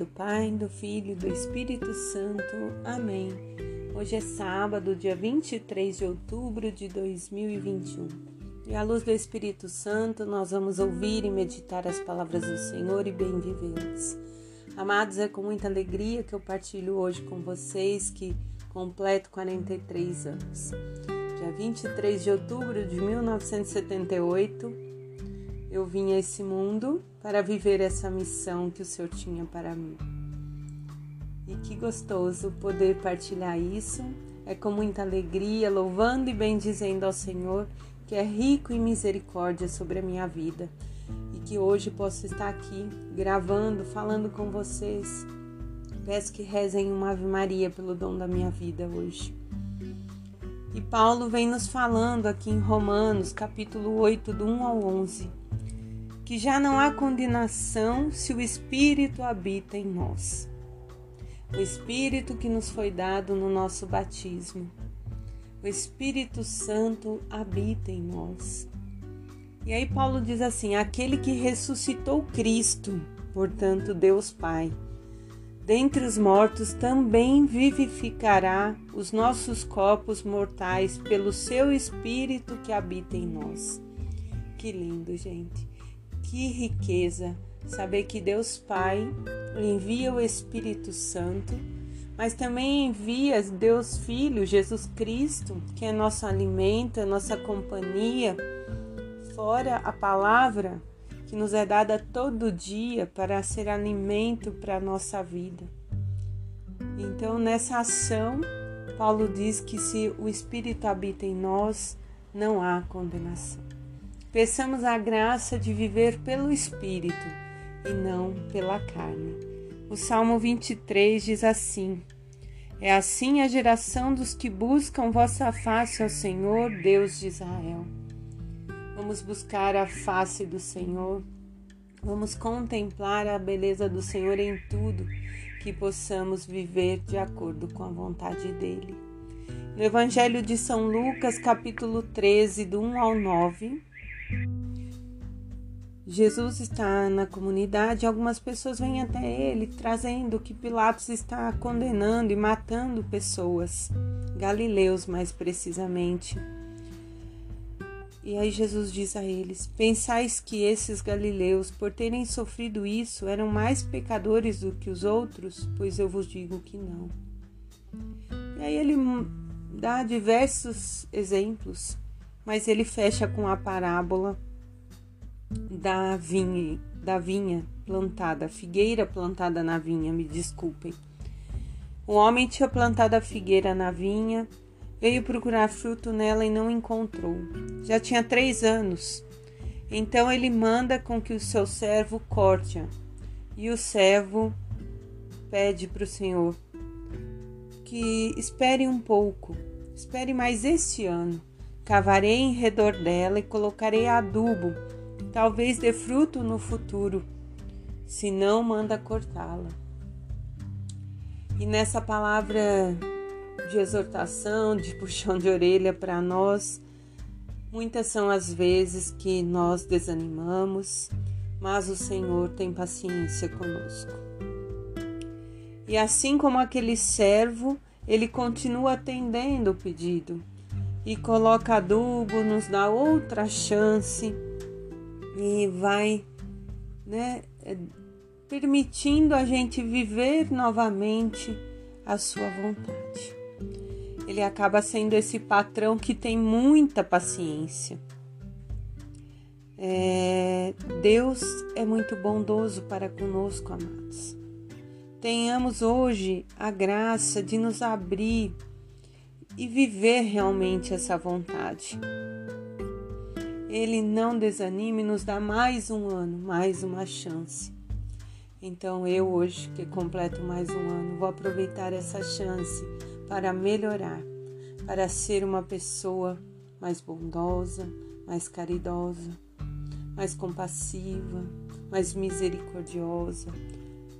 do Pai, do Filho e do Espírito Santo. Amém. Hoje é sábado, dia 23 de outubro de 2021. E à luz do Espírito Santo, nós vamos ouvir e meditar as palavras do Senhor e bem vivê-las. Amados, é com muita alegria que eu partilho hoje com vocês que completo 43 anos. Dia 23 de outubro de 1978, eu vim a esse mundo para viver essa missão que o Senhor tinha para mim. E que gostoso poder partilhar isso. É com muita alegria, louvando e bendizendo ao Senhor, que é rico em misericórdia sobre a minha vida. E que hoje posso estar aqui gravando, falando com vocês. Peço que rezem uma Ave Maria pelo dom da minha vida hoje. E Paulo vem nos falando aqui em Romanos, capítulo 8, do 1 ao 11 que já não há condenação se o Espírito habita em nós. O Espírito que nos foi dado no nosso batismo. O Espírito Santo habita em nós. E aí Paulo diz assim: aquele que ressuscitou Cristo, portanto Deus Pai, dentre os mortos também vivificará os nossos corpos mortais pelo seu Espírito que habita em nós. Que lindo, gente. Que riqueza saber que Deus Pai envia o Espírito Santo, mas também envia Deus Filho, Jesus Cristo, que é nosso alimento, é nossa companhia, fora a palavra que nos é dada todo dia para ser alimento para a nossa vida. Então, nessa ação, Paulo diz que se o Espírito habita em nós, não há condenação. Peçamos a graça de viver pelo Espírito e não pela carne. O Salmo 23 diz assim: É assim a geração dos que buscam vossa face, ó Senhor, Deus de Israel. Vamos buscar a face do Senhor, vamos contemplar a beleza do Senhor em tudo, que possamos viver de acordo com a vontade dele. No Evangelho de São Lucas, capítulo 13, do 1 ao 9, Jesus está na comunidade, algumas pessoas vêm até ele trazendo que Pilatos está condenando e matando pessoas, galileus mais precisamente. E aí Jesus diz a eles: Pensais que esses galileus, por terem sofrido isso, eram mais pecadores do que os outros? Pois eu vos digo que não. E aí ele dá diversos exemplos, mas ele fecha com a parábola da vinha, da vinha plantada, figueira plantada na vinha, me desculpem. O homem tinha plantado a figueira na vinha, veio procurar fruto nela e não encontrou. Já tinha três anos. Então ele manda com que o seu servo corte-a. E o servo pede para o Senhor que espere um pouco, espere mais este ano. Cavarei em redor dela e colocarei adubo talvez dê fruto no futuro, se não manda cortá-la. E nessa palavra de exortação, de puxão de orelha para nós, muitas são as vezes que nós desanimamos, mas o Senhor tem paciência conosco. E assim como aquele servo, ele continua atendendo o pedido e coloca adubo, nos dá outra chance e vai né, é, permitindo a gente viver novamente a sua vontade. Ele acaba sendo esse patrão que tem muita paciência. É, Deus é muito bondoso para conosco, amados. Tenhamos hoje a graça de nos abrir e viver realmente essa vontade. Ele não desanime nos dá mais um ano, mais uma chance. Então eu hoje, que completo mais um ano, vou aproveitar essa chance para melhorar, para ser uma pessoa mais bondosa, mais caridosa, mais compassiva, mais misericordiosa,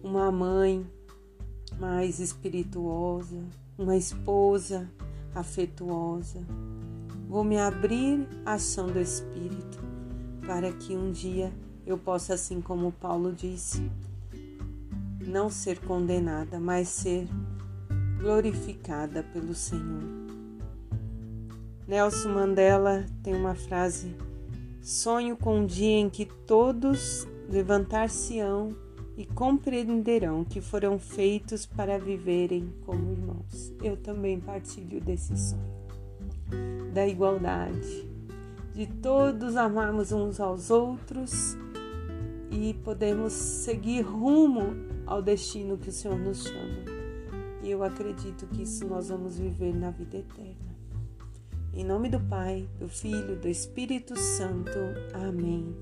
uma mãe mais espirituosa, uma esposa afetuosa, Vou me abrir à ação do não ser condenada, mas ser glorificada pelo Senhor. Nelson Mandela tem uma frase: Sonho com um dia em que todos levantar-se-ão e compreenderão que foram feitos para viverem como irmãos. Eu também partilho desse sonho da igualdade, de todos amarmos uns aos outros e podemos seguir rumo ao destino que o Senhor nos chama. E eu acredito que isso nós vamos viver na vida eterna. Em nome do Pai, do Filho, do Espírito Santo. Amém.